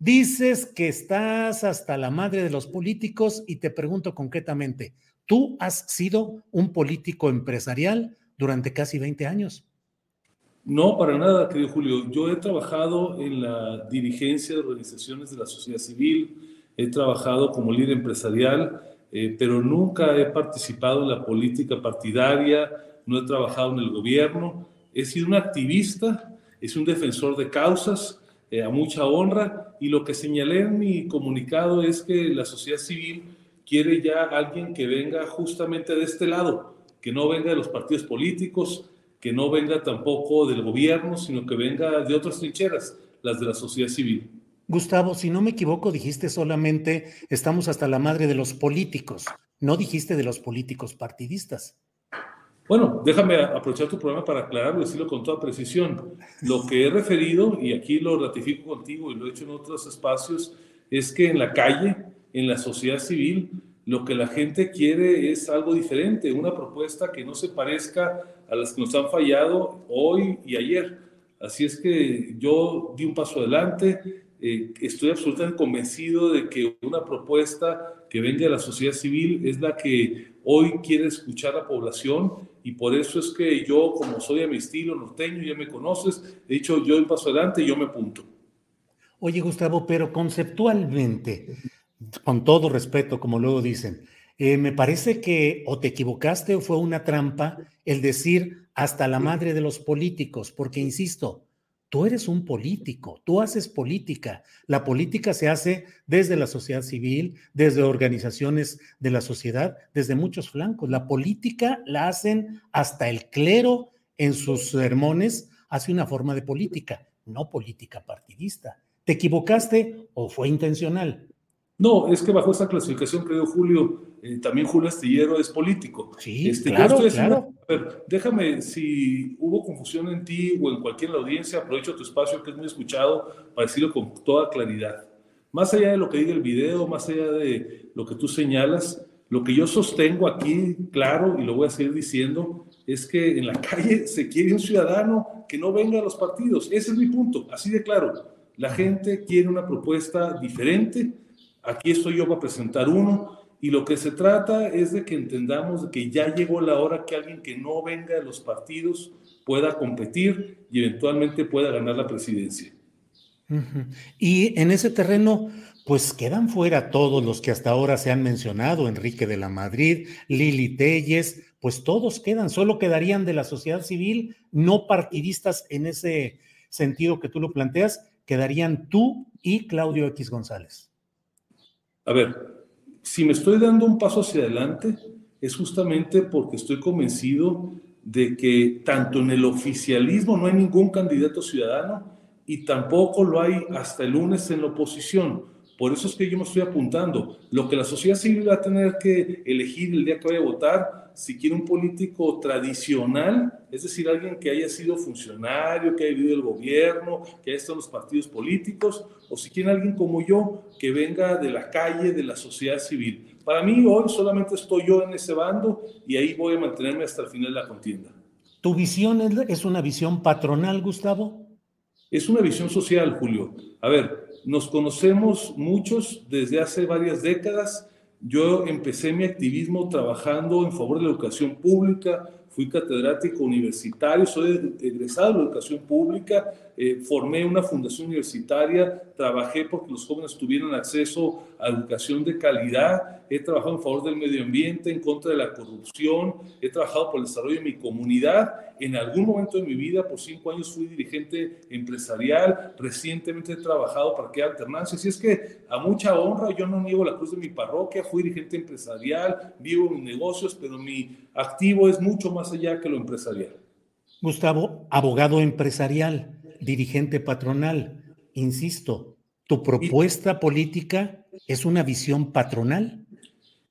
Dices que estás hasta la madre de los políticos y te pregunto concretamente, ¿tú has sido un político empresarial durante casi 20 años? No, para nada, querido Julio. Yo he trabajado en la dirigencia de organizaciones de la sociedad civil, he trabajado como líder empresarial, eh, pero nunca he participado en la política partidaria, no he trabajado en el gobierno, he sido un activista, sido un defensor de causas, eh, a mucha honra. Y lo que señalé en mi comunicado es que la sociedad civil quiere ya alguien que venga justamente de este lado, que no venga de los partidos políticos, que no venga tampoco del gobierno, sino que venga de otras trincheras, las de la sociedad civil. Gustavo, si no me equivoco, dijiste solamente estamos hasta la madre de los políticos, no dijiste de los políticos partidistas. Bueno, déjame aprovechar tu programa para aclararlo y decirlo con toda precisión. Lo que he referido, y aquí lo ratifico contigo y lo he hecho en otros espacios, es que en la calle, en la sociedad civil, lo que la gente quiere es algo diferente, una propuesta que no se parezca a las que nos han fallado hoy y ayer. Así es que yo di un paso adelante, eh, estoy absolutamente convencido de que una propuesta que venga de la sociedad civil es la que hoy quiere escuchar a la población y por eso es que yo, como soy a mi estilo norteño, ya me conoces, he dicho yo paso adelante y yo me punto. Oye, Gustavo, pero conceptualmente, con todo respeto, como luego dicen, eh, me parece que o te equivocaste o fue una trampa el decir hasta la madre de los políticos, porque insisto, Tú eres un político, tú haces política. La política se hace desde la sociedad civil, desde organizaciones de la sociedad, desde muchos flancos. La política la hacen hasta el clero en sus sermones, hace una forma de política, no política partidista. ¿Te equivocaste o fue intencional? No, es que bajo esa clasificación, creo, Julio, eh, también Julio Astillero es político. Sí, este, claro, claro. a ver, déjame, si hubo confusión en ti o en cualquier la audiencia, aprovecho tu espacio que es muy escuchado para decirlo con toda claridad. Más allá de lo que diga el video, más allá de lo que tú señalas, lo que yo sostengo aquí, claro, y lo voy a seguir diciendo, es que en la calle se quiere un ciudadano que no venga a los partidos. Ese es mi punto, así de claro. La gente quiere una propuesta diferente Aquí estoy yo para presentar uno y lo que se trata es de que entendamos que ya llegó la hora que alguien que no venga de los partidos pueda competir y eventualmente pueda ganar la presidencia. Y en ese terreno, pues quedan fuera todos los que hasta ahora se han mencionado, Enrique de la Madrid, Lili Telles, pues todos quedan, solo quedarían de la sociedad civil, no partidistas en ese sentido que tú lo planteas, quedarían tú y Claudio X González. A ver, si me estoy dando un paso hacia adelante, es justamente porque estoy convencido de que tanto en el oficialismo no hay ningún candidato ciudadano y tampoco lo hay hasta el lunes en la oposición. Por eso es que yo me estoy apuntando. Lo que la sociedad civil va a tener que elegir el día que vaya a votar, si quiere un político tradicional, es decir, alguien que haya sido funcionario, que haya vivido el gobierno, que haya estado en los partidos políticos, o si quiere alguien como yo, que venga de la calle, de la sociedad civil. Para mí hoy solamente estoy yo en ese bando y ahí voy a mantenerme hasta el final de la contienda. ¿Tu visión es una visión patronal, Gustavo? Es una visión social, Julio. A ver, nos conocemos muchos desde hace varias décadas. Yo empecé mi activismo trabajando en favor de la educación pública, fui catedrático universitario, soy egresado de la educación pública, eh, formé una fundación universitaria, trabajé porque los jóvenes tuvieran acceso a educación de calidad, he trabajado en favor del medio ambiente, en contra de la corrupción, he trabajado por el desarrollo de mi comunidad. En algún momento de mi vida, por cinco años, fui dirigente empresarial, recientemente he trabajado para que haya alternancia. Así es que a mucha honra, yo no niego la cruz de mi parroquia, fui dirigente empresarial, vivo mis negocios, pero mi activo es mucho más allá que lo empresarial. Gustavo, abogado empresarial, dirigente patronal, insisto, ¿tu propuesta política es una visión patronal?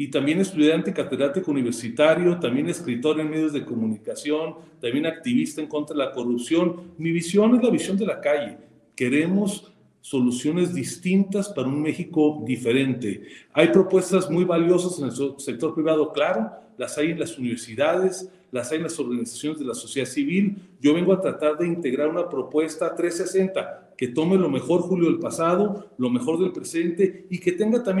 Y también estudiante catedrático universitario, también escritor en medios de comunicación, también activista en contra de la corrupción. Mi visión es la visión de la calle. Queremos soluciones distintas para un México diferente. Hay propuestas muy valiosas en el sector privado, claro, las hay en las universidades, las hay en las organizaciones de la sociedad civil. Yo vengo a tratar de integrar una propuesta 360 que tome lo mejor, Julio, del pasado, lo mejor del presente y que tenga también...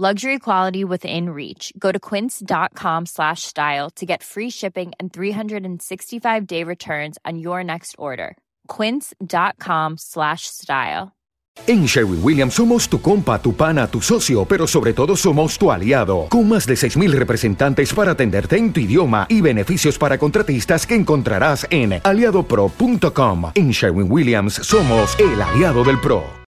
Luxury quality within reach. Go to quince.com slash style to get free shipping and 365-day returns on your next order. quince.com slash style. En Sherwin Williams somos tu compa, tu pana, tu socio, pero sobre todo somos tu aliado, con más de 6.000 representantes para atenderte en tu idioma y beneficios para contratistas que encontrarás en aliadopro.com. En Sherwin Williams somos el aliado del PRO.